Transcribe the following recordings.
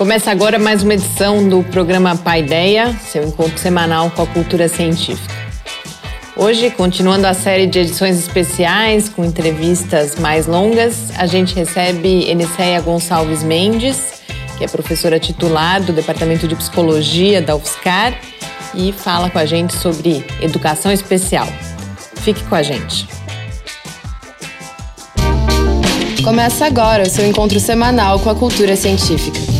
Começa agora mais uma edição do programa Paideia, seu encontro semanal com a cultura científica. Hoje, continuando a série de edições especiais com entrevistas mais longas, a gente recebe Eniceia Gonçalves Mendes, que é professora titular do Departamento de Psicologia da UFSCar e fala com a gente sobre educação especial. Fique com a gente. Começa agora o seu encontro semanal com a cultura científica.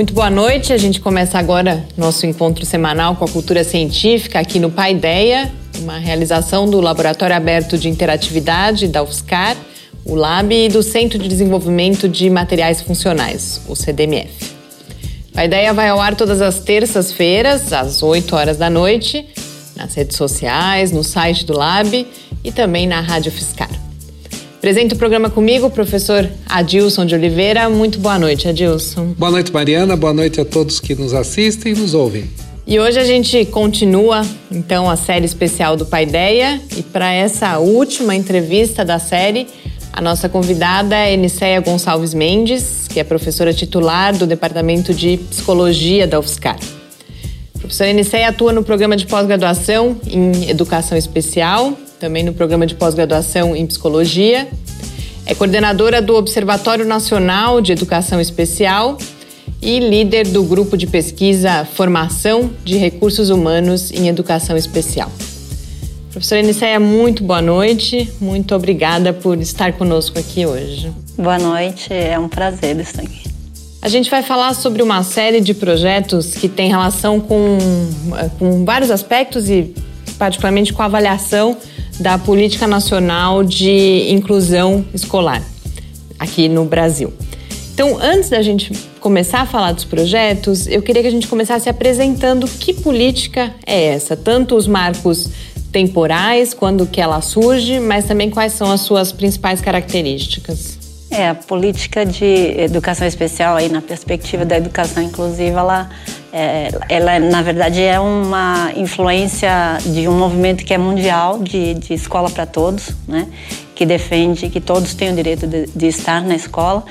Muito boa noite. A gente começa agora nosso encontro semanal com a cultura científica aqui no Paideia, uma realização do Laboratório Aberto de Interatividade da UFSCar, o LAB e do Centro de Desenvolvimento de Materiais Funcionais, o CDMF. Paideia vai ao ar todas as terças-feiras, às 8 horas da noite, nas redes sociais, no site do Lab e também na Rádio Fiscar. Apresenta o programa comigo o professor Adilson de Oliveira. Muito boa noite, Adilson. Boa noite, Mariana. Boa noite a todos que nos assistem e nos ouvem. E hoje a gente continua, então, a série especial do Paideia. E para essa última entrevista da série, a nossa convidada é Eniceia Gonçalves Mendes, que é professora titular do Departamento de Psicologia da UFSCar. A professora Eniceia atua no programa de pós-graduação em Educação Especial também no programa de pós-graduação em psicologia. É coordenadora do Observatório Nacional de Educação Especial e líder do grupo de pesquisa Formação de Recursos Humanos em Educação Especial. Professora Eniceia, muito boa noite. Muito obrigada por estar conosco aqui hoje. Boa noite, é um prazer estar aqui. A gente vai falar sobre uma série de projetos que tem relação com, com vários aspectos e particularmente com a avaliação da Política Nacional de Inclusão Escolar aqui no Brasil. Então, antes da gente começar a falar dos projetos, eu queria que a gente começasse apresentando que política é essa, tanto os marcos temporais, quando que ela surge, mas também quais são as suas principais características. É, a política de educação especial aí na perspectiva da educação inclusiva, ela é, ela, na verdade, é uma influência de um movimento que é mundial, de, de escola para todos, né? que defende que todos têm o direito de, de estar na escola.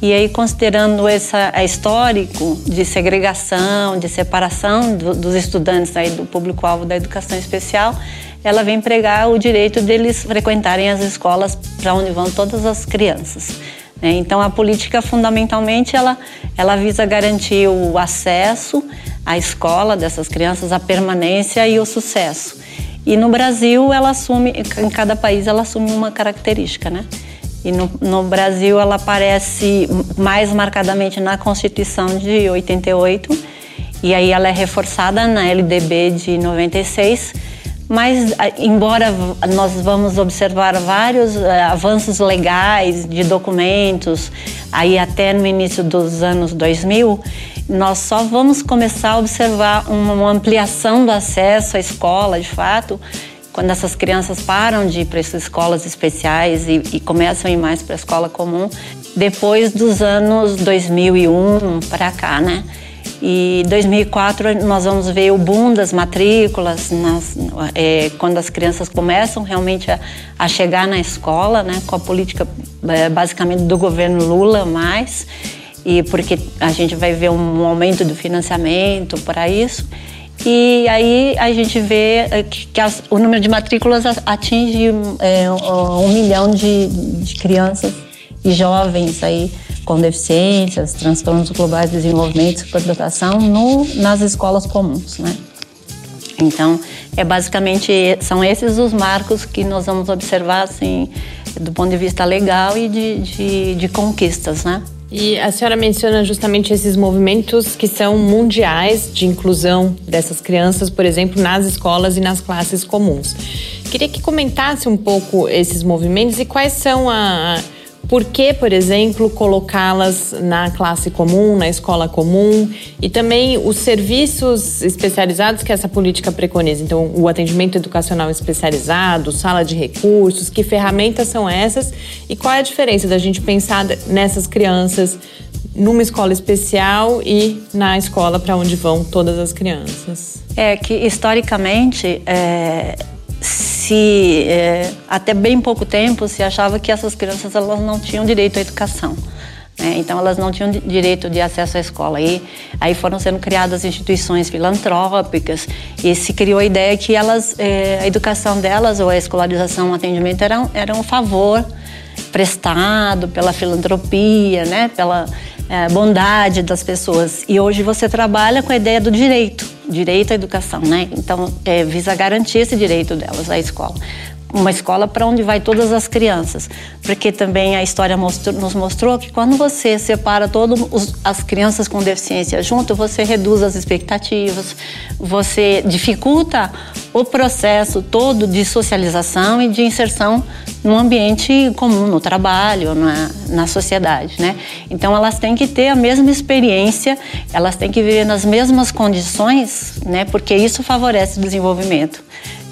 E aí, considerando essa a histórico de segregação, de separação do, dos estudantes aí do público-alvo da educação especial, ela vem pregar o direito deles frequentarem as escolas para onde vão todas as crianças. Né? Então, a política, fundamentalmente, ela, ela visa garantir o acesso à escola dessas crianças, a permanência e o sucesso. E no Brasil, ela assume, em cada país, ela assume uma característica, né? E no, no, Brasil ela aparece mais marcadamente na Constituição de 88 e aí ela é reforçada na LDB de 96 mas, embora nós vamos observar vários uh, avanços legais de documentos, aí até no início dos anos 2000, nós só vamos começar a observar uma ampliação do acesso à escola, de fato, quando essas crianças param de ir para essas escolas especiais e, e começam a ir mais para a escola comum, depois dos anos 2001 para cá, né? E 2004 nós vamos ver o boom das matrículas, nas, é, quando as crianças começam realmente a, a, chegar na escola, né, com a política é, basicamente do governo Lula mais, e porque a gente vai ver um aumento do financiamento para isso. E aí a gente vê é, que, as, o número de matrículas atinge é, um milhão de, de crianças e jovens aí com deficiências, transtornos globais de desenvolvimento superdotação no, nas escolas comuns, né? Então, é basicamente são esses os marcos que nós vamos observar assim, do ponto de vista legal e de, de, de conquistas, né? E a senhora menciona justamente esses movimentos que são mundiais de inclusão dessas crianças, por exemplo, nas escolas e nas classes comuns. Queria que comentasse um pouco esses movimentos e quais são a, por que, por exemplo, colocá-las na classe comum, na escola comum e também os serviços especializados que essa política preconiza? Então, o atendimento educacional especializado, sala de recursos, que ferramentas são essas e qual é a diferença da gente pensar nessas crianças numa escola especial e na escola para onde vão todas as crianças? É que historicamente é, se é, até bem pouco tempo se achava que essas crianças elas não tinham direito à educação. Né? Então elas não tinham direito de acesso à escola. E aí foram sendo criadas instituições filantrópicas e se criou a ideia que elas, é, a educação delas ou a escolarização, o atendimento era, era um favor prestado pela filantropia, né? Pela é, bondade das pessoas. E hoje você trabalha com a ideia do direito, direito à educação, né? Então, é, visa garantir esse direito delas à escola uma escola para onde vai todas as crianças, porque também a história mostrou, nos mostrou que quando você separa todas as crianças com deficiência junto, você reduz as expectativas, você dificulta o processo todo de socialização e de inserção no ambiente comum, no trabalho, na, na sociedade, né? Então elas têm que ter a mesma experiência, elas têm que viver nas mesmas condições, né? Porque isso favorece o desenvolvimento.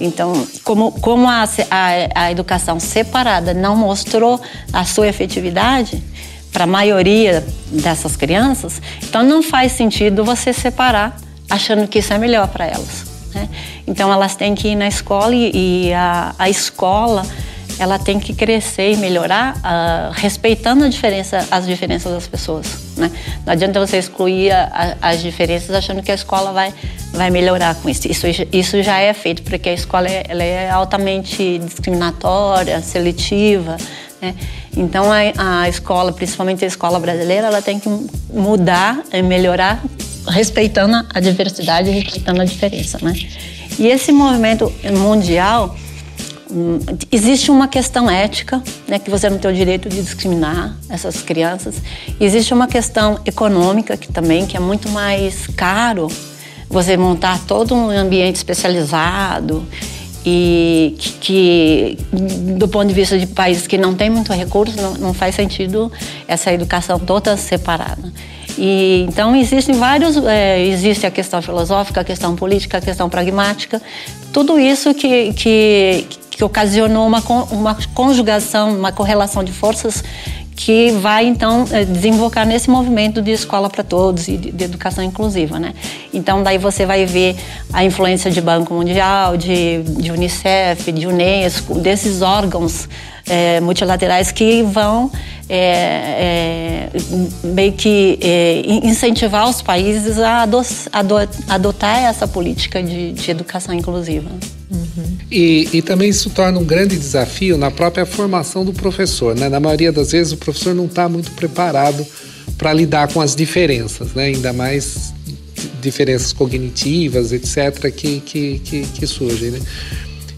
Então, como, como a, a, a educação separada não mostrou a sua efetividade para a maioria dessas crianças, então não faz sentido você separar achando que isso é melhor para elas. Né? Então, elas têm que ir na escola e, e a, a escola ela tem que crescer e melhorar uh, respeitando diferença, as diferenças das pessoas. Né? Não adianta você excluir a, a, as diferenças achando que a escola vai, vai melhorar com isso. Isso, isso já é feito porque a escola é, ela é altamente discriminatória, seletiva. Né? Então a, a escola, principalmente a escola brasileira, ela tem que mudar e melhorar respeitando a diversidade e respeitando a diferença. Né? E esse movimento mundial existe uma questão ética, né, que você não tem o direito de discriminar essas crianças. Existe uma questão econômica que também que é muito mais caro você montar todo um ambiente especializado e que, do ponto de vista de países que não têm muito recurso não, não faz sentido essa educação toda separada. E, então existem vários, é, existe a questão filosófica, a questão política, a questão pragmática, tudo isso que, que, que ocasionou uma, uma conjugação, uma correlação de forças que vai então eh, desembocar nesse movimento de escola para todos e de, educação inclusiva, né? Então daí você vai ver a influência de Banco Mundial, de, de Unicef, de Unesco, desses órgãos é, multilaterais que vão é, é, meio que incentivar os países a adotar essa política de, de educação inclusiva. Uhum. E, e, também isso torna um grande desafio na própria formação do professor. Né? Na maioria das vezes, o professor não está muito preparado para lidar com as diferenças, né? ainda mais diferenças cognitivas, etc., que, que, que, que surgem. Né?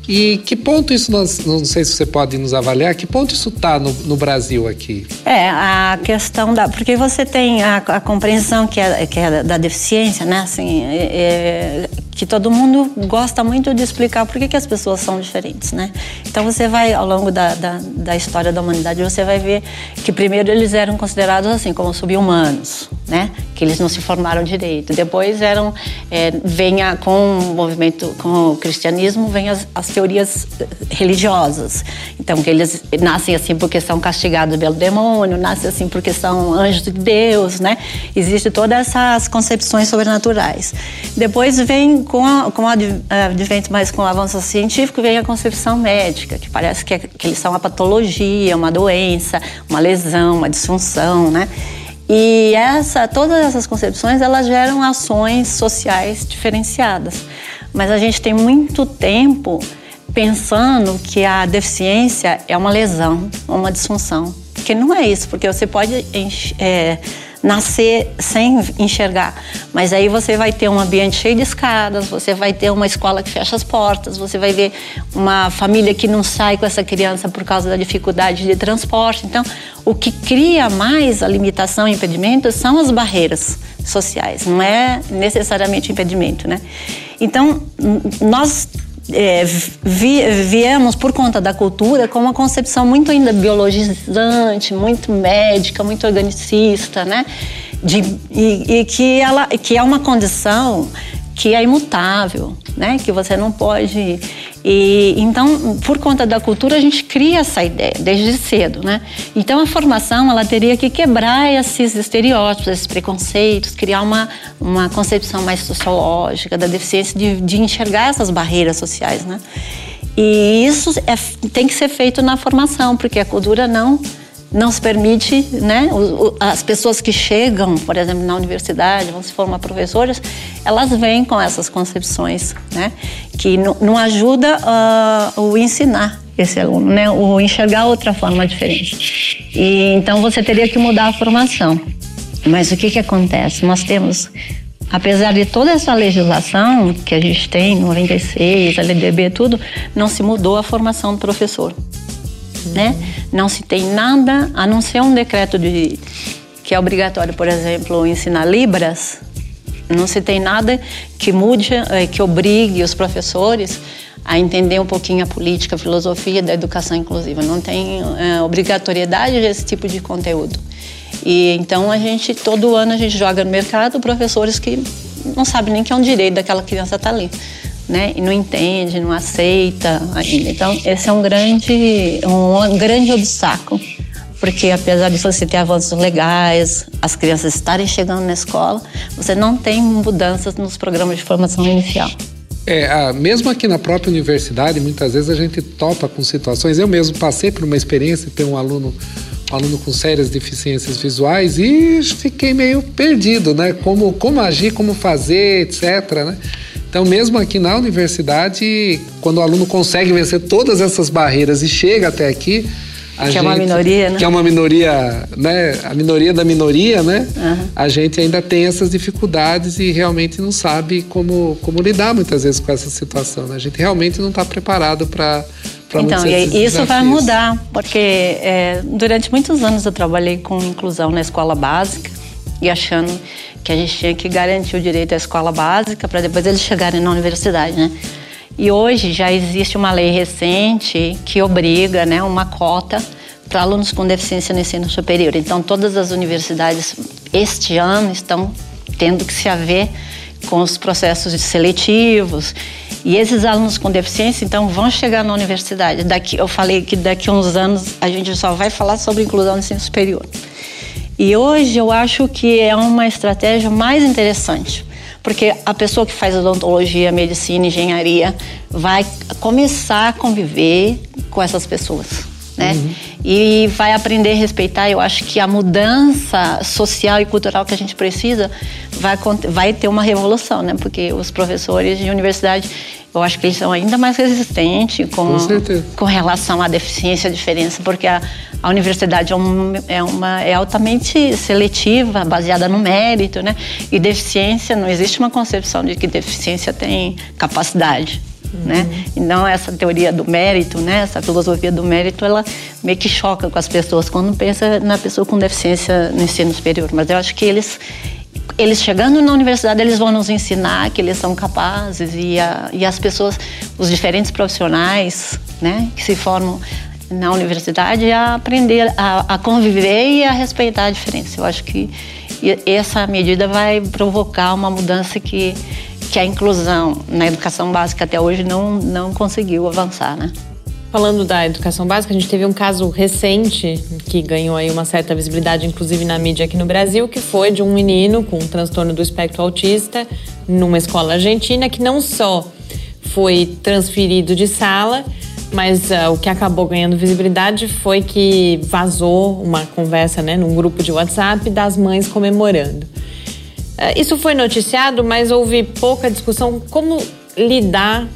E que ponto isso, nós, não sei se você pode nos avaliar, que ponto isso está no, no, Brasil aqui? É, a questão da. Porque você tem a, a compreensão que é, que é da deficiência, né? Assim, é, é que todo mundo gosta muito de explicar por que, que as pessoas são diferentes, né? Então você vai, ao longo da, da, da história da humanidade, você vai ver que primeiro eles eram considerados assim, como subhumanos, né? Que eles não se formaram direito. Depois eram, é, vem a, com o movimento, com o cristianismo, vem as, as teorias religiosas. Então, que eles nascem assim porque são castigados pelo demônio, nascem assim porque são anjos de Deus, né? Existe todas essas concepções sobrenaturais. Depois vem com, a, com o advento mais com o avanço científico, vem a concepção médica, que parece que, é, que eles são uma patologia, uma doença, uma lesão, uma disfunção, né? E essa, todas essas concepções, elas geram ações sociais diferenciadas. Mas a gente tem muito tempo pensando que a deficiência é uma lesão, uma disfunção. Porque não é isso, porque você pode é, nascer sem enxergar. Mas aí você vai ter um ambiente cheio de escadas, você vai ter uma escola que fecha as portas, você vai ver uma família que não sai com essa criança por causa da dificuldade de transporte. Então, o que cria mais a limitação e impedimento são as barreiras sociais, não é necessariamente impedimento, né? Então, nós é, vi, viemos, por conta da cultura, com uma concepção muito ainda biologizante, muito médica, muito organicista, né? De, e, e que, ela, que é uma condição que é imutável, né? Que você não pode. E então, por conta da cultura, a gente cria essa ideia desde cedo, né? Então, a formação ela teria que quebrar esses estereótipos, esses preconceitos, criar uma uma concepção mais sociológica da deficiência, de, de enxergar essas barreiras sociais, né? E isso é, tem que ser feito na formação, porque a cultura não não se permite, né? As pessoas que chegam, por exemplo, na universidade, vão se formar professoras, elas vêm com essas concepções, né? Que não, ajuda uh, o ensinar esse aluno, né? O enxergar outra forma diferente. E então você teria que mudar a formação. Mas o que que acontece? Nós temos Apesar de toda essa legislação que a gente tem, 96, LDB, tudo, não se mudou a formação do professor né? Não se tem nada a não ser um decreto de que é obrigatório, por exemplo, ensinar libras. Não se tem nada que mude, eh, que obrigue os professores a entender um pouquinho a política, a filosofia da educação inclusiva. Não tem é, obrigatoriedade desse tipo de conteúdo. E então a gente todo ano a gente joga no mercado professores que não sabem nem que é um direito daquela criança estar tá ali né? E não entende, não aceita ainda. Então, esse é um grande, um grande obstáculo. Porque apesar de você ter avanços legais, as crianças estarem chegando na escola, você não tem mudanças nos programas de formação inicial. É, mesmo aqui na própria universidade, muitas vezes a gente topa com situações. Eu mesmo passei por uma experiência ter um aluno, um aluno com sérias deficiências visuais e fiquei meio perdido, né? Como, como agir, como fazer, etc. Né? Então, mesmo aqui na universidade, quando o aluno consegue vencer todas essas barreiras e chega até aqui, que gente, é uma minoria, né? Que é uma minoria, né? A minoria da minoria, né? Uhum. A gente ainda tem essas dificuldades e realmente não sabe como, como lidar muitas vezes com essa situação. Né? A gente realmente não está preparado para então, e isso desafios. vai mudar, porque é, durante muitos anos eu trabalhei com inclusão na escola básica e achando que a gente tinha que garantir o direito à escola básica para depois eles chegarem na universidade, né? E hoje já existe uma lei recente que obriga, né, uma cota para alunos com deficiência no ensino superior. Então, todas as universidades este ano estão tendo que se haver com os processos seletivos. E esses alunos com deficiência, então, vão chegar na universidade. Daqui, eu falei que daqui a uns anos a gente só vai falar sobre inclusão no ensino superior. E hoje eu acho que é uma estratégia mais interessante, porque a pessoa que faz odontologia, medicina, engenharia vai começar a conviver com essas pessoas. Né? Uhum. E vai aprender a respeitar. Eu acho que a mudança social e cultural que a gente precisa vai, vai ter uma revolução, né? Porque os professores de universidade eu acho que eles são ainda mais resistentes com, com, com relação à deficiência, à diferença, porque a, a universidade é, um, é, uma, é altamente seletiva, baseada no mérito, né? E deficiência, não existe uma concepção de que deficiência tem capacidade. Uhum. Né? Então essa teoria do mérito, né, essa filosofia do mérito, ela meio que choca com as pessoas quando pensa na pessoa com deficiência no ensino superior. Mas eu acho que eles eles chegando na universidade, eles vão nos ensinar que eles são capazes e, a, e as pessoas, os diferentes profissionais, né, que se formam na universidade a aprender a, a, conviver e a respeitar a diferença. Eu acho que essa medida vai provocar uma mudança que, que a inclusão na educação básica até hoje não, não conseguiu avançar, né? Falando da educação básica, a gente teve um caso recente que ganhou aí uma certa visibilidade, inclusive na mídia aqui no Brasil, que foi de um menino com um transtorno do espectro autista numa escola argentina que não só foi transferido de sala, mas uh, o que acabou ganhando visibilidade foi que vazou uma conversa né, num grupo de WhatsApp das mães comemorando. Uh, isso foi noticiado, mas houve pouca discussão como lidar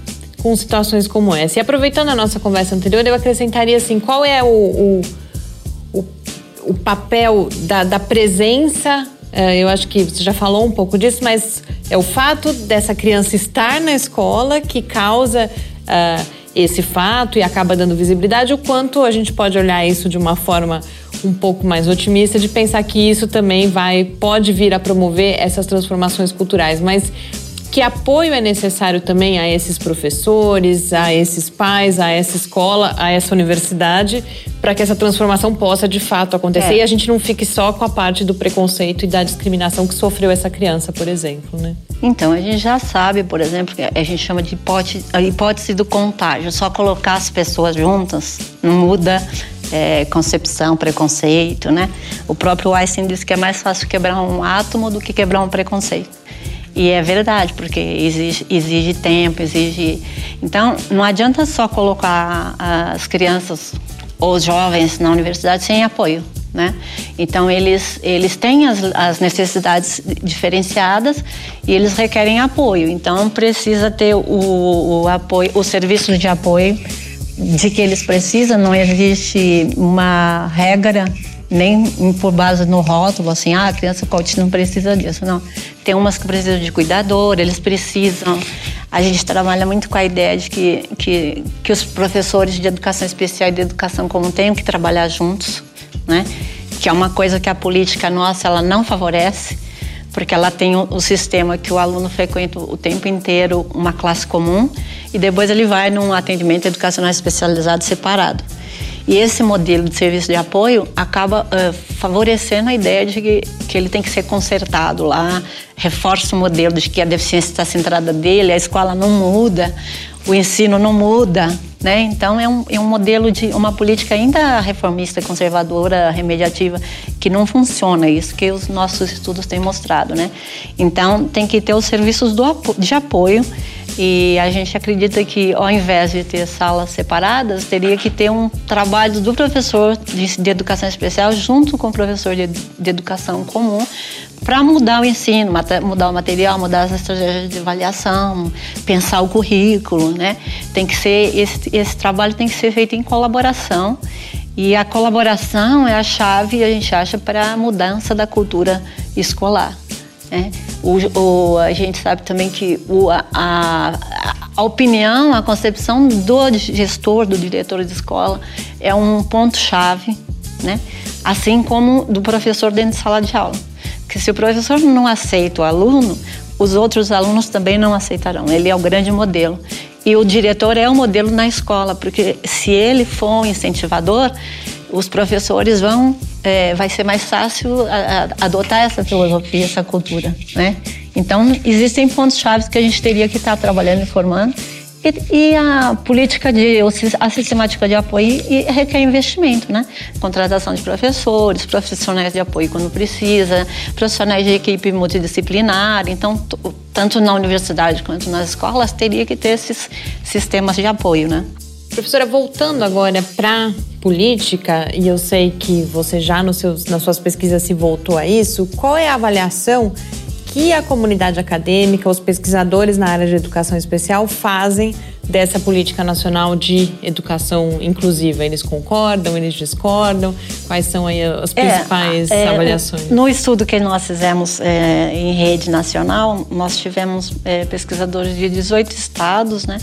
com situações como essa. E aproveitando a nossa conversa anterior, eu acrescentaria assim: qual é o, o, o, o papel da, da presença? Uh, eu acho que você já falou um pouco disso, mas é o fato dessa criança estar na escola que causa uh, esse fato e acaba dando visibilidade, o quanto a gente pode olhar isso de uma forma um pouco mais otimista de pensar que isso também vai pode vir a promover essas transformações culturais, mas Que apoio é necessário também a esses professores, a esses pais, a essa escola, a essa universidade, para que essa transformação possa de fato acontecer é. e a gente não fique só com a parte do preconceito e da discriminação que sofreu essa criança, por exemplo, né? Então, a gente já sabe, por exemplo, que a gente chama de hipótese, hipótese do contágio. Só colocar as pessoas juntas não muda é, concepção, preconceito, né? O próprio Einstein disse que é mais fácil quebrar um átomo do que quebrar um preconceito. E é verdade, porque exige, exige tempo, exige. Então, não adianta só colocar as crianças ou os jovens na universidade sem apoio. Né? Então eles eles têm as, as, necessidades diferenciadas e eles requerem apoio. Então precisa ter o, o apoio, os serviços de apoio de que eles precisam. Não existe uma regra nem por base no rótulo, assim, ah, a criança com autismo não precisa disso, não. Tem umas que precisam de cuidador, eles precisam. A gente trabalha muito com a ideia de que, que, que os professores de educação especial e de educação comum tenham que trabalhar juntos, né? Que é uma coisa que a política nossa, ela não favorece, porque ela tem o, o sistema que o aluno frequenta o tempo inteiro uma classe comum e depois ele vai num atendimento educacional especializado separado. E esse modelo de serviço de apoio acaba uh, favorecendo a ideia de que, que ele tem que ser consertado lá, reforça o modelo de que a deficiência está centrada dele, a escola não muda, o ensino não muda, né? Então é um, é um modelo de uma política ainda reformista, conservadora, remediativa, que não funciona, isso que os nossos estudos têm mostrado, né? Então tem que ter os serviços do, de apoio e a gente acredita que, ao invés de ter salas separadas, teria que ter um trabalho do professor de, de educação especial junto com o professor de, de educação comum para mudar o ensino, mudar o material, mudar as estratégias de avaliação, pensar o currículo, né? Tem que ser esse, esse trabalho tem que ser feito em colaboração e a colaboração é a chave, a gente acha, para a mudança da cultura escolar. Né? O, o, a gente sabe também que o, a, a, opinião, a concepção do gestor, do diretor de escola, é um ponto-chave, né? assim como do professor dentro de sala de aula. Porque se o professor não aceita o aluno, os outros alunos também não aceitarão. Ele é o grande modelo. E o diretor é o modelo na escola, porque se ele for um incentivador, os professores vão, é, vai ser mais fácil a, a adotar essa filosofia, essa cultura, né? Então, existem pontos chaves que a gente teria que estar trabalhando e formando. E, e, a política de a sistemática de apoio requer investimento, né? Contratação de professores, profissionais de apoio quando precisa, profissionais de equipe multidisciplinar. Então, tanto na universidade quanto nas escolas teria que ter esses sistemas de apoio, né? Professora, voltando agora para política, e eu sei que você já seus, nas suas pesquisas se voltou a isso, qual é a avaliação que a comunidade acadêmica, os pesquisadores na área de educação especial fazem dessa política nacional de educação inclusiva? Eles concordam, eles discordam? Quais são aí as é, principais é, é, avaliações? No estudo que nós fizemos é, em rede nacional, nós tivemos é, pesquisadores de 18 estados, né?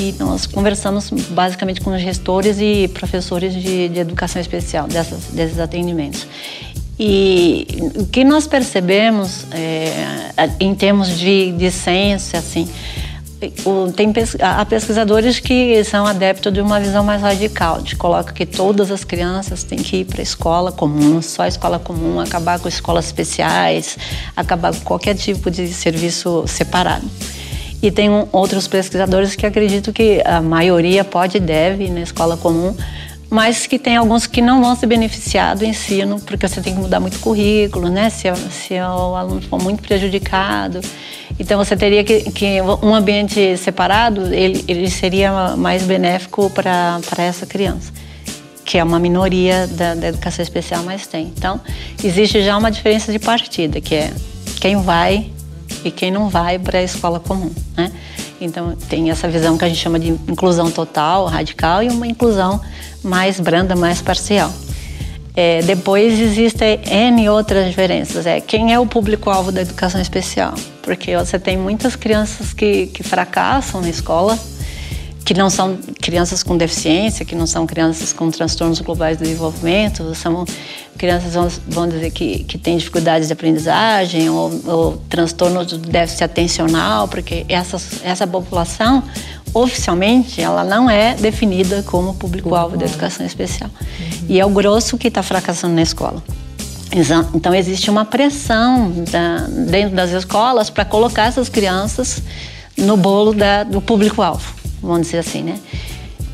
e nós conversamos basicamente com gestores e professores de, de educação especial dessas, desses atendimentos. E o que nós percebemos é, em termos de, de ciência, assim, tem, há pesquisadores que são adeptos de uma visão mais radical, de coloca que todas as crianças têm que ir para a escola comum, só a escola comum, acabar com escolas especiais, acabar com qualquer tipo de serviço separado. E tem um, outros pesquisadores que acreditam que a maioria pode e deve ir na escola comum, mas que tem alguns que não vão se beneficiar do ensino, porque você tem que mudar muito currículo, né? Se, se o aluno for muito prejudicado. Então você teria que, que um ambiente separado, ele, ele seria mais benéfico para essa criança que é uma minoria da, da, educação especial, mas tem. Então, existe já uma diferença de partida, que é quem vai e quem não vai para a escola comum, né? Então tem essa visão que a gente chama de inclusão total, radical e uma inclusão mais branda, mais parcial. É, depois existem N outras diferenças. É, quem é o público-alvo da educação especial? Porque você tem muitas crianças que, que fracassam na escola, que não são crianças com deficiência, que não são crianças com transtornos globais do desenvolvimento, são crianças, vamos dizer, que, que têm dificuldades de aprendizagem ou, ou transtornos do déficit atencional, porque essa, essa população, oficialmente, ela não é definida como público-alvo da educação especial. Uhum. E é o grosso que está fracassando na escola. Então, existe uma pressão da, dentro das escolas para colocar essas crianças no bolo da, do público-alvo vamos dizer assim, né?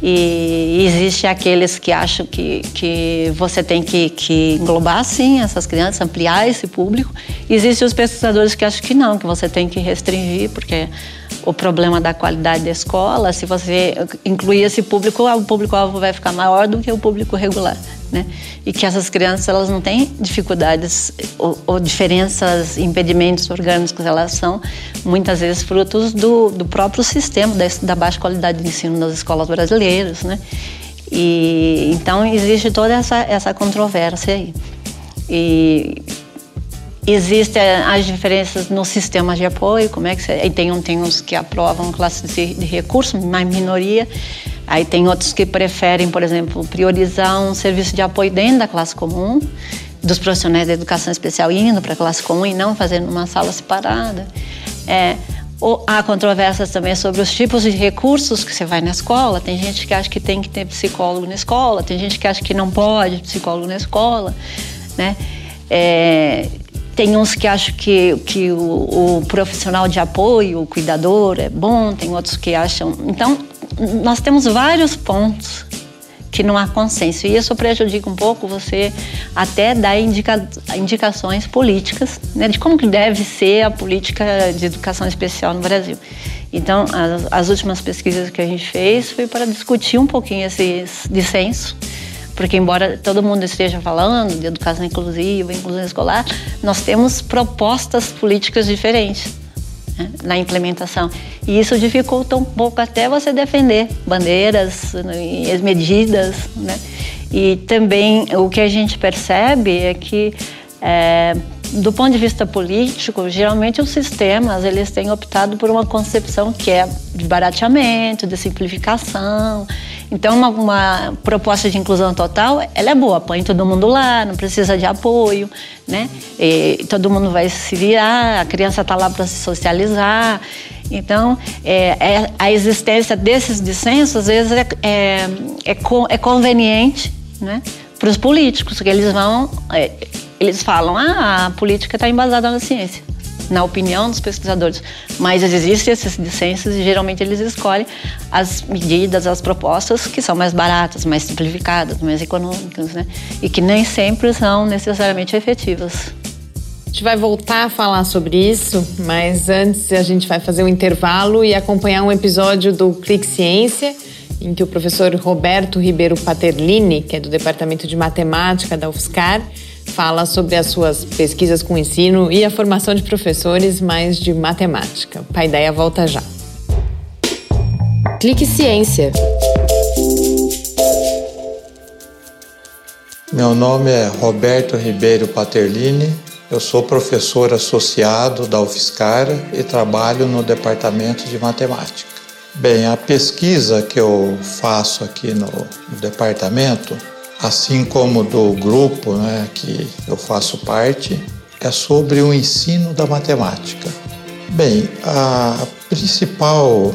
E existe aqueles que acham que, que você tem que, que englobar, sim, essas crianças, ampliar esse público. Existem os pesquisadores que acham que não, que você tem que restringir, porque o problema da qualidade da escola, se você incluir esse público, o público-alvo vai ficar maior do que o público regular né? E que essas crianças elas não têm dificuldades ou, ou diferenças, impedimentos orgânicos, elas são muitas vezes frutos do, do próprio sistema da, da baixa qualidade de ensino das escolas brasileiras, né? E então existe toda essa essa controvérsia aí. E Existem as diferenças no sistema de apoio, como é que você, tem, um, tem uns que aprovam classes de, de recurso, mas minoria, Aí tem outros que preferem, por exemplo, priorizar um serviço de apoio dentro da classe comum, dos profissionais da educação especial indo para a classe comum e não fazendo uma sala separada. É, ou há controvérsias também sobre os tipos de recursos que você vai na escola. Tem gente que acha que tem que ter psicólogo na escola, tem gente que acha que não pode psicólogo na escola, né? É, tem uns que acham que, que o, o, profissional de apoio, o cuidador, é bom, tem outros que acham. Então, nós temos vários pontos que não há consenso. E isso prejudica um pouco você até dar indica, indicações políticas né, de como que deve ser a política de educação especial no Brasil. Então, as, as últimas pesquisas que a gente fez foi para discutir um pouquinho esse dissenso, porque embora todo mundo esteja falando de educação inclusiva, inclusão escolar, nós temos propostas políticas diferentes né, na implementação. E isso dificulta um pouco até você defender bandeiras as medidas, né? E também o que a gente percebe é que é, do ponto de vista político, geralmente os sistemas eles têm optado por uma concepção que é de barateamento, de simplificação. Então, uma, uma, proposta de inclusão total, ela é boa, põe todo mundo lá, não precisa de apoio, né? E todo mundo vai se virar, a criança está lá para se socializar. Então, é, é, a existência desses dissensos, às vezes, é, é, é, é conveniente né, para os políticos, porque eles vão, é, eles falam, ah, a política está embasada na ciência, na opinião dos pesquisadores. Mas existem esses dissensos e geralmente eles escolhem as medidas, as propostas que são mais baratas, mais simplificadas, mais econômicas, né? E que nem sempre são necessariamente efetivas. A gente vai voltar a falar sobre isso, mas antes a gente vai fazer um intervalo e acompanhar um episódio do Clique Ciência, em que o professor Roberto Ribeiro Paterlini, que é do Departamento de Matemática da UFSCar, fala sobre as suas pesquisas com ensino e a formação de professores mais de matemática. O Paideia volta já. Clique Ciência. Meu nome é Roberto Ribeiro Paterlini, eu sou professor associado da UFSCar e trabalho no departamento de matemática. Bem, a pesquisa que eu faço aqui no departamento, assim como do grupo né, que eu faço parte, é sobre o ensino da matemática. Bem, a principal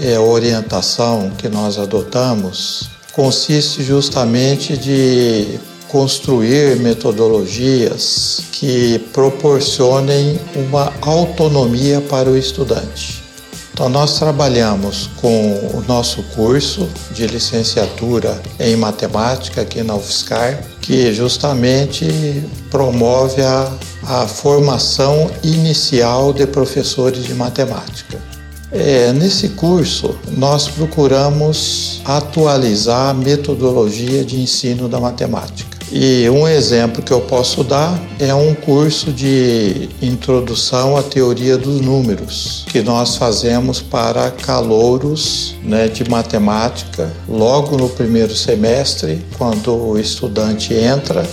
é, orientação que nós adotamos consiste justamente de construir metodologias que proporcionem uma autonomia para o estudante. Então, nós trabalhamos com o nosso curso de licenciatura em matemática aqui na UFSCar, que justamente promove a, a formação inicial de professores de matemática. É, nesse curso, nós procuramos atualizar a metodologia de ensino da matemática. E um exemplo que eu posso dar é um curso de introdução à teoria dos números que nós fazemos para calouros né, de matemática logo no primeiro semestre, quando o estudante entra.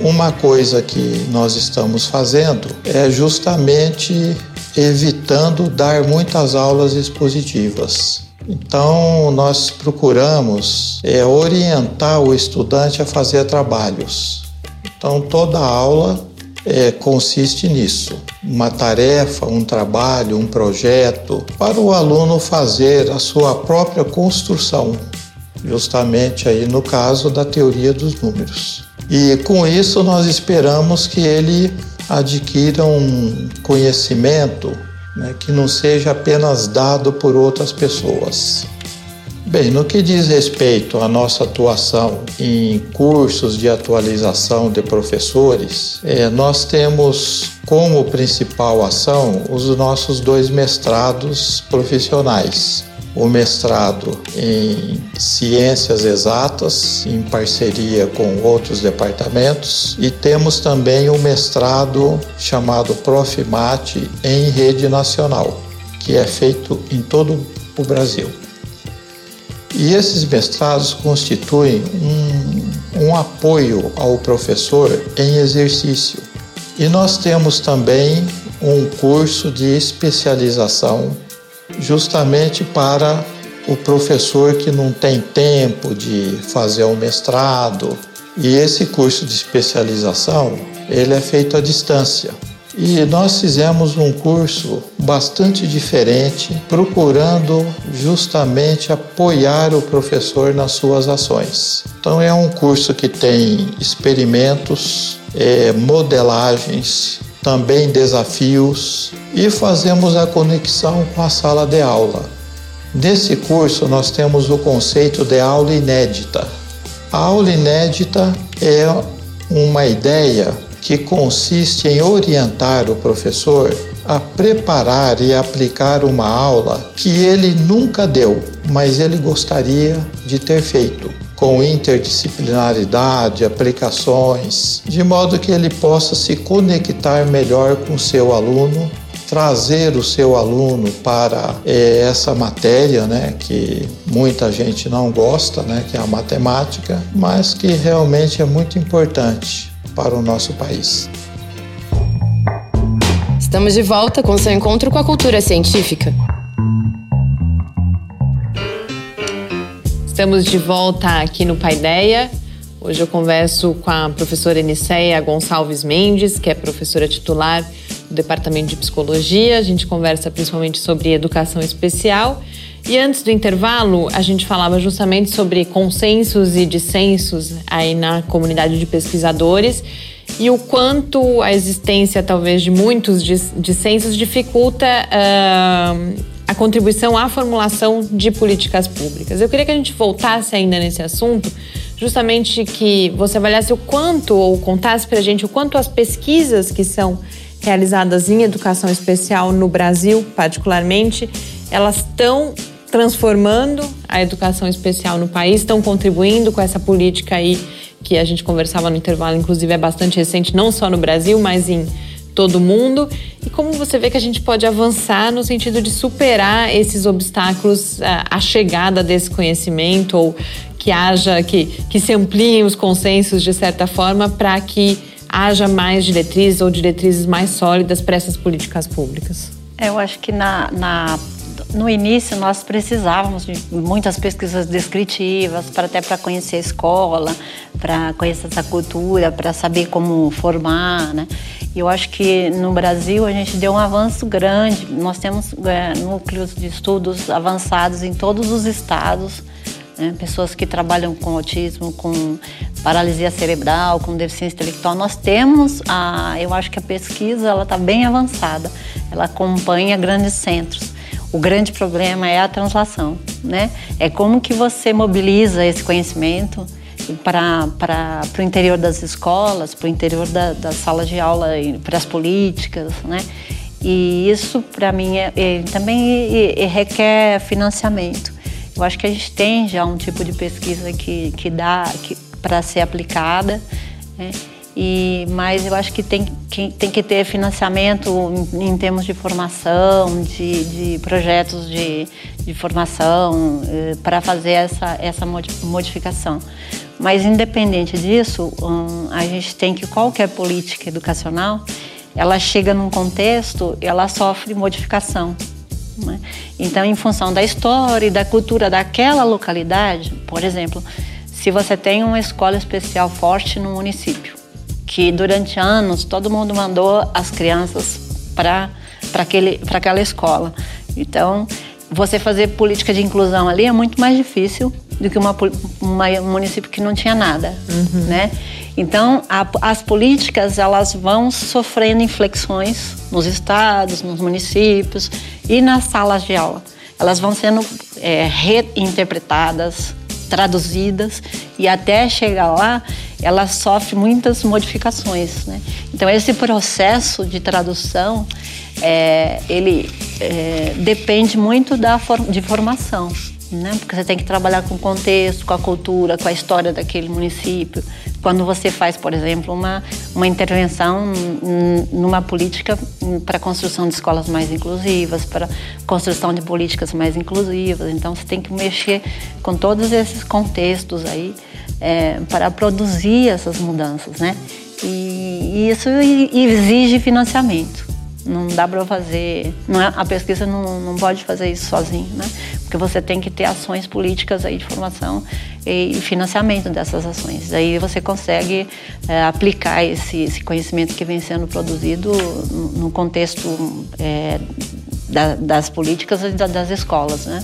Uma coisa que nós estamos fazendo é justamente evitando dar muitas aulas expositivas Então, nós procuramos é, orientar o estudante a fazer trabalhos. Então, toda aula é, consiste nisso: uma tarefa, um trabalho, um projeto, para o aluno fazer a sua própria construção, justamente aí no caso da teoria dos números. E com isso nós esperamos que ele adquira um conhecimento né, que não seja apenas dado por outras pessoas. Bem, no que diz respeito à nossa atuação em cursos de atualização de professores, é, nós temos como principal ação os nossos dois mestrados profissionais. O mestrado em Ciências Exatas, em parceria com outros departamentos, e temos também o mestrado chamado Profimate em rede nacional, que é feito em todo o Brasil. E esses mestrados constituem um, um apoio ao professor em exercício. E nós temos também um curso de especialização justamente para o professor que não tem tempo de fazer um mestrado. E esse curso de especialização, ele é feito à distância. E nós fizemos um curso bastante diferente, procurando justamente apoiar o professor nas suas ações. Então, é um curso que tem experimentos, é, modelagens, também desafios e fazemos a conexão com a sala de aula. Nesse curso, nós temos o conceito de aula inédita. A aula inédita é uma ideia que consiste em orientar o professor a preparar e aplicar uma aula que ele nunca deu, mas ele gostaria de ter feito, com interdisciplinaridade, aplicações, de modo que ele possa se conectar melhor com seu aluno trazer o seu aluno para é, essa matéria, né, que muita gente não gosta, né, que é a matemática, mas que realmente é muito importante para o nosso país. Estamos de volta com seu encontro com a cultura científica. Estamos de volta aqui no Paideia. Hoje eu converso com a professora Eniceia Gonçalves Mendes, que é professora titular do Departamento de Psicologia. A gente conversa principalmente sobre educação especial e antes do intervalo, a gente falava justamente sobre consensos e dissensos aí na comunidade de pesquisadores e o quanto a existência, talvez, de muitos dissensos dificulta uh, a contribuição à formulação de políticas públicas. Eu queria que a gente voltasse ainda nesse assunto, justamente que você avaliasse o quanto, ou contasse para a gente o quanto as pesquisas que são realizadas em educação especial no Brasil, particularmente, elas estão transformando a educação especial no país, estão contribuindo com essa política aí que a gente conversava no intervalo, inclusive é bastante recente, não só no Brasil, mas em todo mundo. E como você vê que a gente pode avançar no sentido de superar esses obstáculos à chegada desse conhecimento ou que haja, que, que se ampliem os consensos de certa forma para que haja mais diretrizes ou diretrizes mais sólidas para essas políticas públicas? Eu acho que na, na no início nós precisávamos de muitas pesquisas descritivas para até para conhecer a escola, para conhecer essa cultura, para saber como formar, né? E eu acho que no Brasil a gente deu um avanço grande. Nós temos é, núcleos de estudos avançados em todos os estados. Né? Pessoas que trabalham com autismo, com paralisia cerebral, com deficiência intelectual. Nós temos, a, eu acho que a pesquisa ela está bem avançada. Ela acompanha grandes centros. O grande problema é a translação, né? É como que você mobiliza esse conhecimento para o interior das escolas, para o interior da, das salas de aula, para as políticas, né? E isso, para mim, é, é, também é, requer financiamento. Eu acho que a gente tem já um tipo de pesquisa que, que dá para ser aplicada, né? E, mas eu acho que tem, que tem que ter financiamento em, em termos de formação, de, de projetos de, de formação eh, para fazer essa, essa modificação. Mas independente disso, um, a gente tem que qualquer política educacional, ela chega num contexto, ela sofre modificação. Né? Então, em função da história e da cultura daquela localidade, por exemplo, se você tem uma escola especial forte no município, que durante anos todo mundo mandou as crianças para aquela escola. Então, você fazer política de inclusão ali é muito mais difícil do que uma, uma um município que não tinha nada, uhum. né? Então, a, as políticas elas vão sofrendo inflexões nos estados, nos municípios e nas salas de aula. Elas vão sendo é, reinterpretadas, traduzidas e até chegar lá, ela sofre muitas modificações, né? Então, esse processo de tradução, é, ele é, depende muito da for de formação né? Porque você tem que trabalhar com o contexto, com a cultura, com a história daquele município. Quando você faz, por exemplo, uma, uma intervenção numa política para construção de escolas mais inclusivas, para construção de políticas mais inclusivas, então você tem que mexer com todos esses contextos aí é, para produzir essas mudanças, né? E, e isso exige financiamento. Não dá para fazer, não é, a pesquisa não, não pode fazer isso sozinho, né? Porque você tem que ter ações políticas aí de formação e financiamento dessas ações. Aí você consegue é, aplicar esse, esse, conhecimento que vem sendo produzido no contexto é, da, das políticas e da, das escolas, né?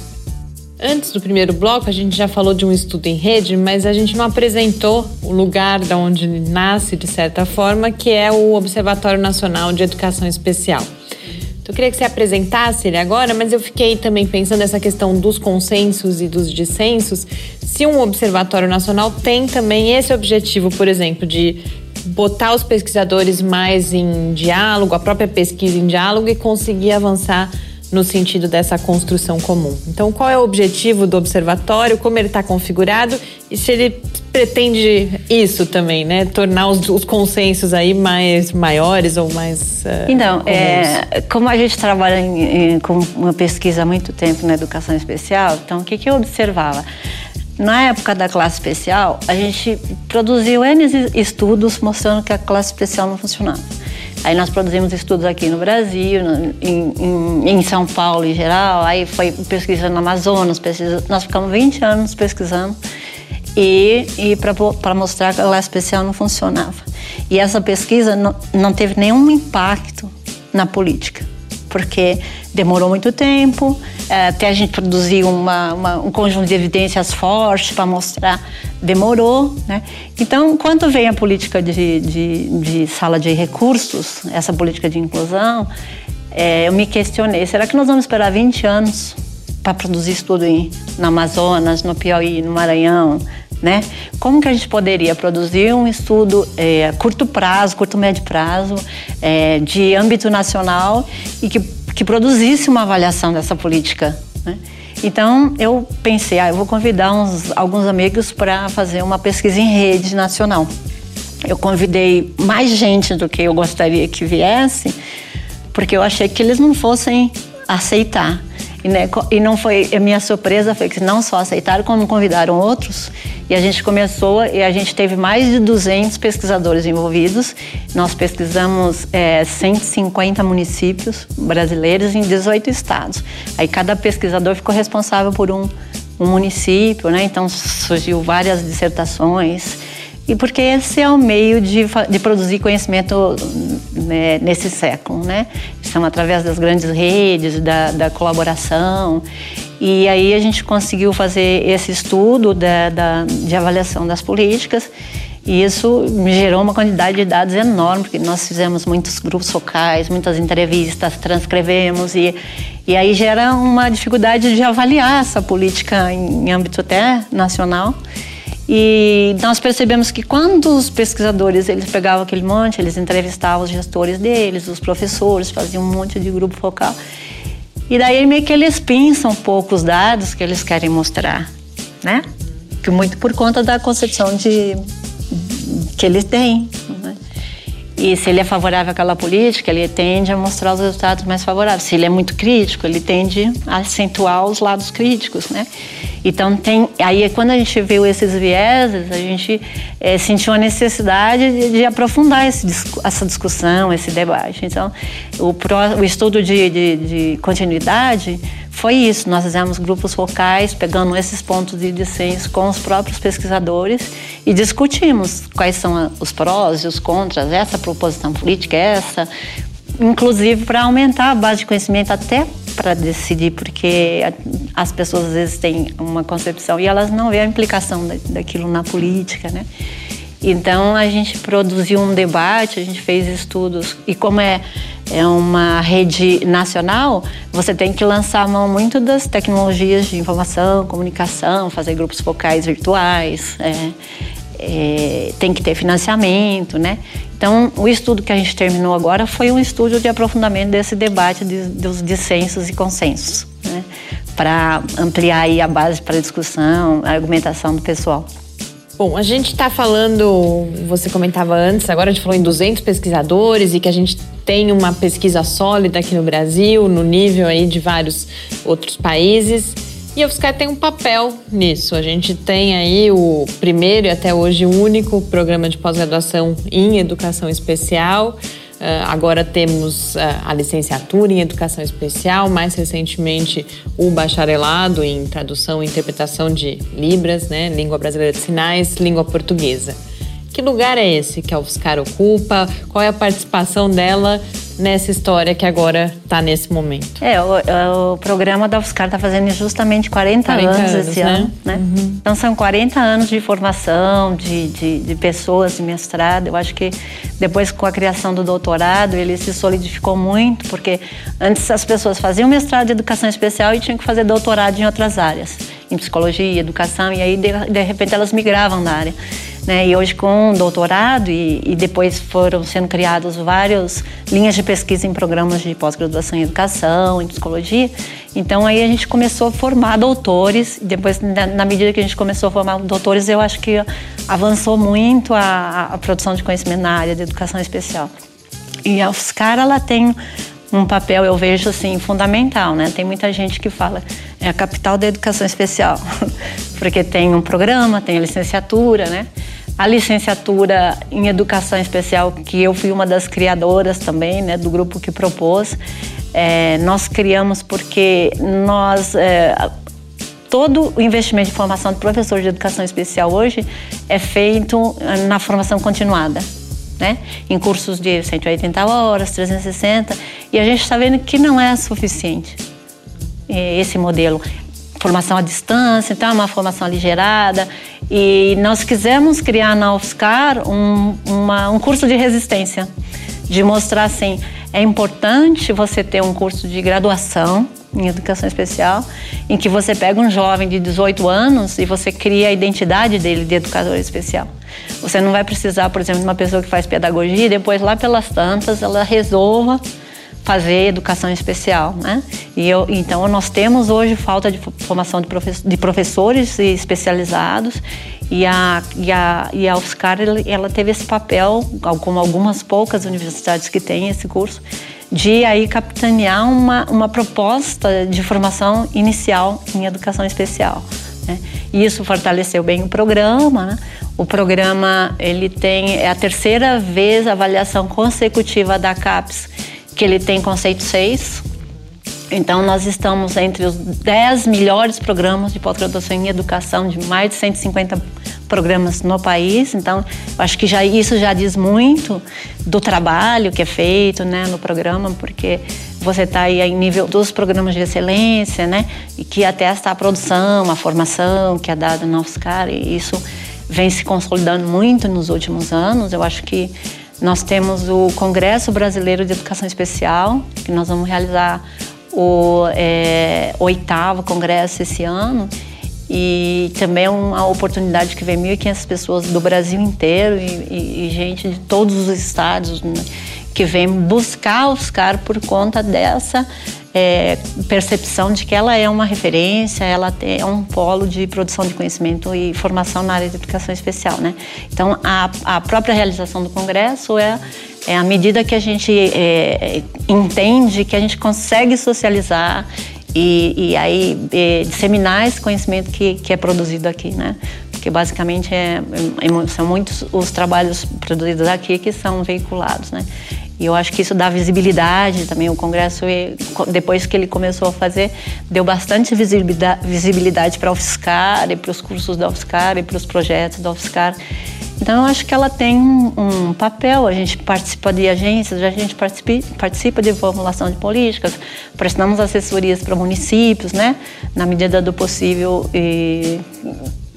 Antes do primeiro bloco, a gente já falou de um estudo em rede, mas a gente não apresentou o lugar da onde nasce, de certa forma, que é o Observatório Nacional de Educação Especial. Então, eu queria que você apresentasse ele agora, mas eu fiquei também pensando nessa questão dos consensos e dos dissensos. Se um observatório nacional tem também esse objetivo, por exemplo, de botar os pesquisadores mais em diálogo, a própria pesquisa em diálogo e conseguir avançar no sentido dessa construção comum. Então, qual é o objetivo do observatório, como ele está configurado e se ele pretende isso também, né? Tornar os, os consensos aí mais maiores ou mais. Uh, então, é, como a gente trabalha em, em, com uma pesquisa há muito tempo na educação especial, então o que, que eu observava? Na época da classe especial, a gente produziu N estudos mostrando que a classe especial não funcionava. Aí nós produzimos estudos aqui no Brasil, em, em, em São Paulo em geral, aí foi pesquisa no Amazonas, pesquisa, nós ficamos 20 anos pesquisando e, e para mostrar que a classe especial não funcionava. E essa pesquisa não, não teve nenhum impacto na política, porque demorou muito tempo, é, até a gente produzir uma, uma, um conjunto de evidências fortes para mostrar, demorou. Né? Então, quando vem a política de, de, de sala de recursos, essa política de inclusão, é, eu me questionei: será que nós vamos esperar 20 anos para produzir estudo em, no Amazonas, no Piauí, no Maranhão? Né? Como que a gente poderia produzir um estudo é, curto prazo, curto médio prazo, é, de âmbito nacional e que que produzisse uma avaliação dessa política. Né? Então eu pensei, ah, eu vou convidar uns, alguns amigos para fazer uma pesquisa em rede nacional. Eu convidei mais gente do que eu gostaria que viesse, porque eu achei que eles não fossem aceitar. E, né, e não foi, a minha surpresa foi que não só aceitaram, como convidaram outros. E a gente começou, e a gente teve mais de 200 pesquisadores envolvidos. Nós pesquisamos é, 150 municípios brasileiros em 18 estados. Aí cada pesquisador ficou responsável por um, um município, né? Então surgiu várias dissertações e porque esse é o meio de, de produzir conhecimento né, nesse século, né? São através das grandes redes, da, da, colaboração. E aí a gente conseguiu fazer esse estudo da, da, de avaliação das políticas e isso gerou uma quantidade de dados enorme, porque nós fizemos muitos grupos focais, muitas entrevistas, transcrevemos e, e aí gera uma dificuldade de avaliar essa política em, âmbito até nacional. E nós percebemos que quando os pesquisadores eles pegavam aquele monte, eles entrevistavam os gestores deles, os professores, faziam um monte de grupo focal. E daí meio que eles pensam um pouco os dados que eles querem mostrar, né? Que muito por conta da concepção de que eles têm. E se ele é favorável àquela política, ele tende a mostrar os resultados mais favoráveis. Se ele é muito crítico, ele tende a acentuar os lados críticos, né? Então tem, aí quando a gente viu esses vieses, a gente é, sentiu a necessidade de, de aprofundar esse, essa discussão, esse debate. Então o, pro, o estudo de, de, de continuidade foi isso. Nós fizemos grupos focais, pegando esses pontos de dissenso com os próprios pesquisadores e discutimos quais são os prós e os contras, essa proposição política, essa, inclusive para aumentar a base de conhecimento até para decidir, porque as pessoas às vezes têm uma concepção e elas não veem a implicação daquilo na política, né? Então a gente produziu um debate, a gente fez estudos e como é, é uma rede nacional, você tem que lançar a mão muito das tecnologias de informação, comunicação, fazer grupos focais virtuais, é, é, tem que ter financiamento, né? Então o estudo que a gente terminou agora foi um estudo de aprofundamento desse debate de, dos dissensos e consensos, né? Para ampliar aí a base para discussão, a argumentação do pessoal. Bom, a gente está falando, você comentava antes, agora a gente falou em 200 pesquisadores e que a gente tem uma pesquisa sólida aqui no Brasil, no nível aí de vários outros países. E a UFSCar tem um papel nisso. A gente tem aí o primeiro e até hoje único programa de pós-graduação em educação especial. Uh, agora temos uh, a licenciatura em Educação Especial, mais recentemente o bacharelado em Tradução e Interpretação de Libras, né, Língua Brasileira de Sinais, Língua Portuguesa. Que lugar é esse que a UFSCar ocupa? Qual é a participação dela nessa história que agora está nesse momento? É, o, o, programa da UFSCar está fazendo justamente 40, 40 anos, anos, esse né? ano. Né? Uhum. Então são 40 anos de formação, de, de, de, pessoas de mestrado. Eu acho que depois com a criação do doutorado ele se solidificou muito, porque antes as pessoas faziam mestrado de educação especial e tinham que fazer doutorado em outras áreas, em psicologia, educação, e aí de, de repente elas migravam da área. Né? E hoje com doutorado e, e, depois foram sendo criadas várias linhas de pesquisa em programas de pós-graduação em educação, em psicologia. Então aí a gente começou a formar doutores. Depois, na, na medida que a gente começou a formar doutores, eu acho que avançou muito a, a produção de conhecimento na área de educação especial. E a UFSCar, ela tem um papel, eu vejo assim, fundamental, né? Tem muita gente que fala, é a capital da educação especial, porque tem um programa, tem a licenciatura, né? A licenciatura em educação especial, que eu fui uma das criadoras também, né, do grupo que propôs. É, nós criamos porque nós é, todo o investimento de formação de professor de educação especial hoje é feito na formação continuada. Né? Em cursos de 180 horas, 360, e a gente está vendo que não é suficiente esse modelo formação à distância, então é uma formação aligerada. E nós quisemos criar na UFSCar um, uma, um curso de resistência, de mostrar assim, é importante você ter um curso de graduação em educação especial, em que você pega um jovem de 18 anos e você cria a identidade dele de educador especial. Você não vai precisar, por exemplo, de uma pessoa que faz pedagogia e depois lá pelas tantas ela resolva fazer educação especial, né? E eu, então nós temos hoje falta de formação de, professores, de professores especializados e a, e a, e a UFSCar ela teve esse papel, como algumas poucas universidades que têm esse curso, de aí capitanear uma, uma proposta de formação inicial em educação especial. Né? E isso fortaleceu bem o programa. Né? O programa ele tem é a terceira vez a avaliação consecutiva da CAPES que ele tem conceito 6. Então, nós estamos entre os 10 melhores programas de pós-graduação em educação, de mais de 150 programas no país. Então, acho que já, isso já diz muito do trabalho que é feito né, no programa, porque você está aí em nível dos programas de excelência, né, e que atesta a produção, a formação que é dada no UFSCar, e isso vem se consolidando muito nos últimos anos. Eu acho que nós temos o Congresso Brasileiro de Educação Especial, que nós vamos realizar o é, oitavo congresso esse ano. E também é uma oportunidade que vem 1.500 pessoas do Brasil inteiro e, e, e gente de todos os estados né, que vem buscar Oscar por conta dessa é, percepção de que ela é uma referência, ela é um polo de produção de conhecimento e formação na área de educação especial, né? Então, a, a própria realização do congresso é, é à medida que a gente é, entende que a gente consegue socializar e, e aí é, disseminar esse conhecimento que, que é produzido aqui, né? Porque basicamente é, é, são muitos os trabalhos produzidos aqui que são veiculados, né? E eu acho que isso dá visibilidade também. O Congresso, depois que ele começou a fazer, deu bastante visibilidade para a UFSCar e para os cursos da UFSCar e para os projetos da UFSCar. Então, eu acho que ela tem um, papel. A gente participa de agências, a gente participa, participa de formulação de políticas, prestamos assessorias para municípios, né? Na medida do possível, e,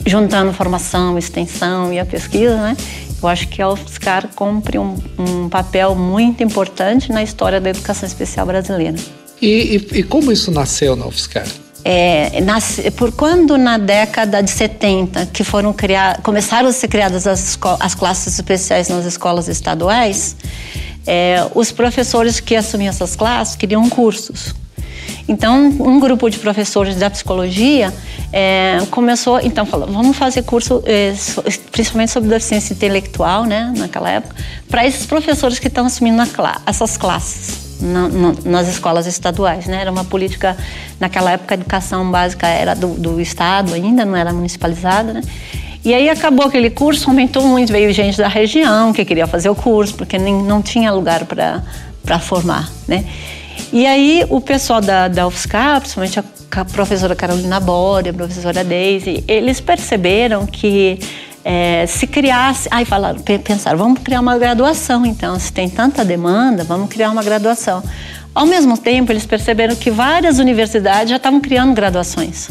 juntando formação, extensão e a pesquisa, né? Eu acho que a UFSCar cumpre um, um papel muito importante na história da educação especial brasileira. E, e, e como isso nasceu na UFSCar? É, nasce, por quando na década de 70 que foram criar, começaram a ser criadas as, as classes especiais nas escolas estaduais, é, os professores que assumiam essas classes queriam cursos. Então, um grupo de professores da psicologia é, começou, então, falou, vamos fazer curso, é, principalmente sobre deficiência intelectual, né, naquela época, para esses professores que estão assumindo essas classes na, na, nas escolas estaduais, né? Era uma política naquela época a educação básica era do, do estado ainda, não era municipalizada, né? E aí acabou aquele curso, aumentou muito, veio gente da região que queria fazer o curso, porque nem, não tinha lugar para formar, né? E aí o pessoal da, da UFSCar, principalmente a, professora Carolina Bore, a professora Daisy, eles perceberam que é, se criasse, aí falaram, pensaram, vamos criar uma graduação então, se tem tanta demanda, vamos criar uma graduação. Ao mesmo tempo, eles perceberam que várias universidades já estavam criando graduações,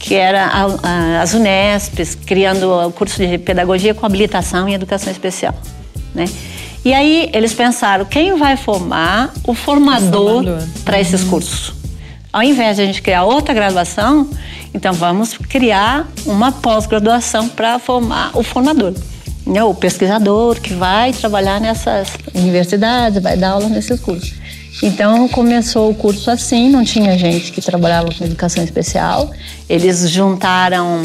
que era a, a, as Unespes, criando o curso de pedagogia com habilitação em educação especial, né? E aí eles pensaram, quem vai formar o formador, formador. para esses uhum. cursos? Ao invés de a gente criar outra graduação, então vamos criar uma pós-graduação para formar o formador, né? o pesquisador que vai trabalhar nessas universidades, vai dar aula nesses cursos. Então começou o curso assim, não tinha gente que trabalhava com educação especial. Eles juntaram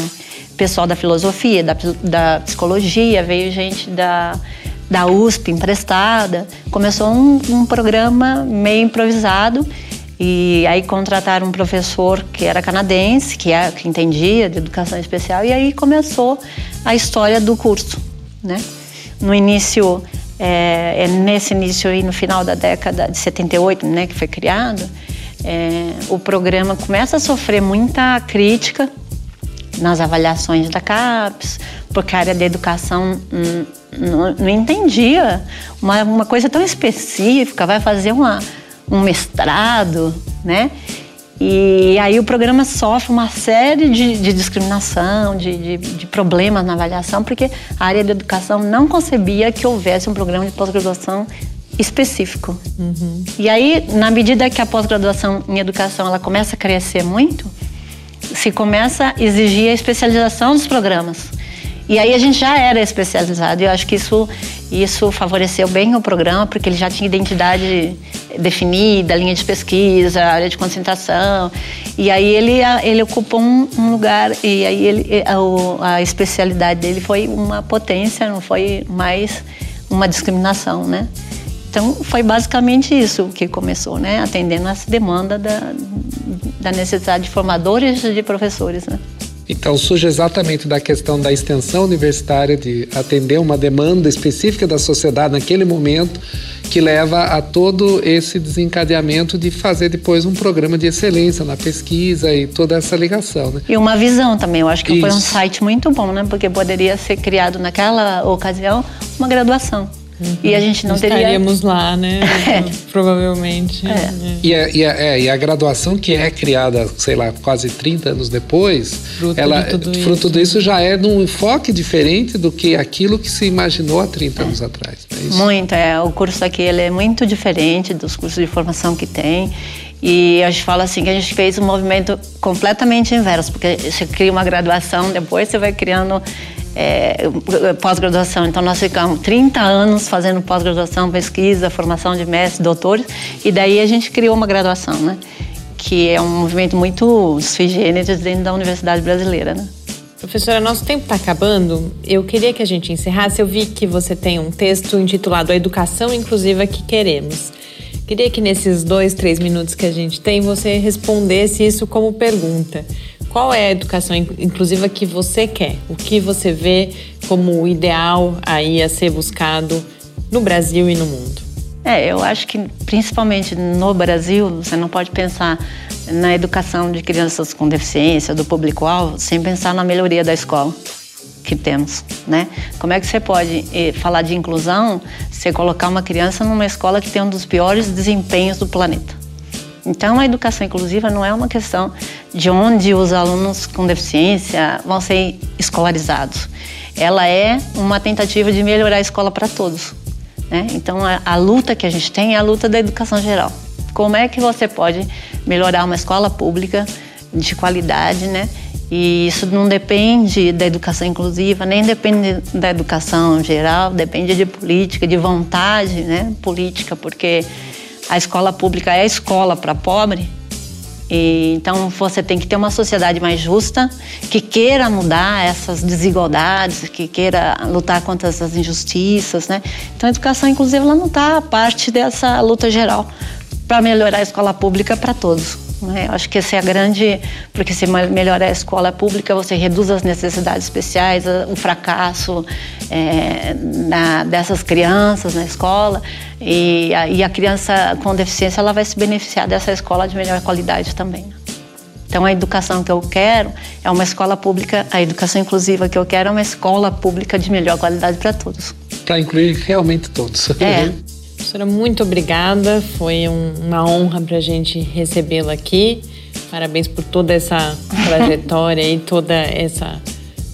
pessoal da filosofia, da, da psicologia, veio gente da, da USP emprestada. Começou um, um programa meio improvisado e aí contrataram um professor que era canadense, que, é, que entendia de educação especial, e aí começou a história do curso, né? No início, é, é nesse início aí, no final da década de 78, né, que foi criado, é, o programa começa a sofrer muita crítica nas avaliações da CAPES, porque a área da educação não, não entendia uma, uma coisa tão específica, vai fazer uma um mestrado, né? E aí o programa sofre uma série de, de discriminação, de, de, de, problemas na avaliação, porque a área da educação não concebia que houvesse um programa de pós-graduação específico. Uhum. E aí, na medida que a pós-graduação em educação ela começa a crescer muito, se começa a exigir a especialização dos programas. E aí a gente já era especializado. E eu acho que isso, isso favoreceu bem o programa, porque ele já tinha identidade definida, linha de pesquisa, área de concentração. E aí ele, ele ocupou um, um lugar, e aí ele, a, a especialidade dele foi uma potência, não foi mais uma discriminação, né? Então, foi basicamente isso que começou, né? Atendendo essa demanda da, da necessidade de formadores de professores, né? Então, surge exatamente da questão da extensão universitária, de atender uma demanda específica da sociedade naquele momento, que leva a todo esse desencadeamento de fazer depois um programa de excelência na pesquisa e toda essa ligação. Né? E uma visão também. Eu acho que Isso. foi um site muito bom, né? Porque poderia ser criado naquela ocasião uma graduação. Uhum. E a gente não Estaríamos teria... lá, né? É. Provavelmente. É. É. E, a, e, a, é, e, a, graduação que é criada, sei lá, quase 30 anos depois, fruto ela, de tudo fruto isso. disso já é num enfoque diferente do que aquilo que se imaginou há 30 anos atrás. É muito, é. O curso aqui ele é muito diferente dos cursos de formação que tem. E a gente fala assim que a gente fez um movimento completamente inverso, porque você cria uma graduação, depois você vai criando é, pós-graduação. Então, nós ficamos 30 anos fazendo pós-graduação, pesquisa, formação de mestres, doutores, e daí a gente criou uma graduação, né? Que é um movimento muito sui generis dentro da Universidade Brasileira, né? Professora, nosso tempo está acabando. Eu queria que a gente encerrasse. Eu vi que você tem um texto intitulado A Educação Inclusiva que Queremos. Queria que nesses dois, três minutos que a gente tem, você respondesse isso como pergunta. Qual é a educação inclusiva que você quer? O que você vê como ideal aí a ser buscado no Brasil e no mundo? É, eu acho que principalmente no Brasil, você não pode pensar na educação de crianças com deficiência, do público-alvo, sem pensar na melhoria da escola que temos, né? Como é que você pode eh, falar de inclusão se colocar uma criança numa escola que tem um dos piores desempenhos do planeta? Então, a educação inclusiva não é uma questão de onde os alunos com deficiência vão ser escolarizados. Ela é uma tentativa de melhorar a escola para todos. Né? Então, a, a luta que a gente tem é a luta da educação geral. Como é que você pode melhorar uma escola pública de qualidade, né? E isso não depende da educação inclusiva, nem depende da educação geral, depende de política, de vontade né, política, porque a escola pública é a escola para pobre. E, então você tem que ter uma sociedade mais justa, que queira mudar essas desigualdades, que queira lutar contra essas injustiças, né? Então a educação inclusiva ela não está parte dessa luta geral para melhorar a escola pública para todos. Né? Acho que essa é a grande. Porque se melhorar a escola pública, você reduz as necessidades especiais, o fracasso é, na, dessas crianças na escola. E a, e a, criança com deficiência ela vai se beneficiar dessa escola de melhor qualidade também. Então, a educação que eu quero é uma escola pública, a educação inclusiva que eu quero é uma escola pública de melhor qualidade para todos. Para incluir realmente todos. É. Professora, muito obrigada. Foi um, uma honra para a gente recebê-la aqui. Parabéns por toda essa trajetória e toda essa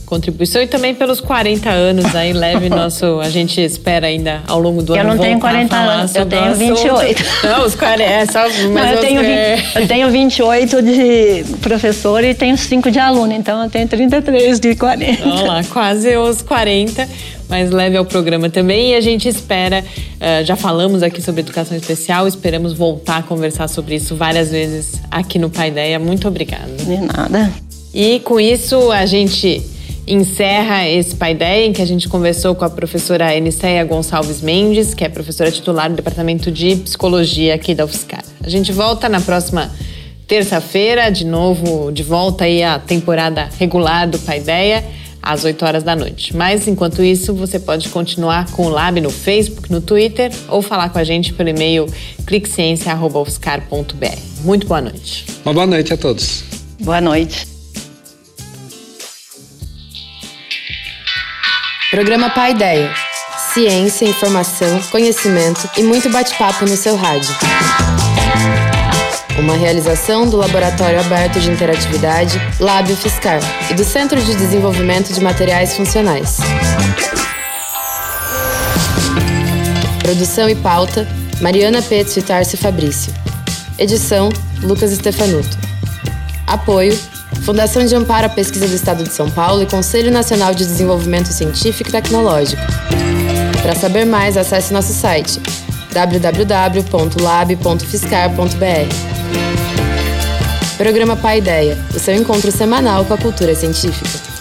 contribuição e também pelos 40 anos aí, leve nosso. A gente espera ainda ao longo do eu ano. Eu não tenho 40 anos, eu tenho 28. Não, os 40, é só. Mas não, eu, tenho, eu tenho 28 de professor e tenho 5 de aluno, então eu tenho 33 de 40. Vamos lá, quase os 40 mas leve ao programa também. E a gente espera, uh, já falamos aqui sobre educação especial, esperamos voltar a conversar sobre isso várias vezes aqui no Pai Ideia. Muito obrigada. De nada. E com isso a gente encerra esse Pai Ideia, em que a gente conversou com a professora Eniceia Gonçalves Mendes, que é professora titular do Departamento de Psicologia aqui da UFSCar. A gente volta na próxima terça-feira, de novo, de volta aí à temporada regular do Pai Ideia, às 8 horas da noite. Mas, enquanto isso, você pode continuar com o Lab no Facebook, no Twitter ou falar com a gente pelo e-mail cliqueciência.ufscar.br. Muito boa noite. Uma boa noite a todos. Boa noite. Programa Pai Ideia. Ciência, informação, conhecimento e muito bate-papo no seu rádio. Uma realização do Laboratório Aberto de Interatividade, Lábio Fiscar, e do Centro de Desenvolvimento de Materiais Funcionais. Produção e pauta: Mariana Petz e Tarsi Fabrício. Edição: Lucas Stefanuto. Apoio: Fundação de Amparo à Pesquisa do Estado de São Paulo e Conselho Nacional de Desenvolvimento Científico e Tecnológico. Para saber mais, acesse nosso site www.lab.fiscar.br. Programa Pai Ideia, o seu encontro semanal com a cultura científica.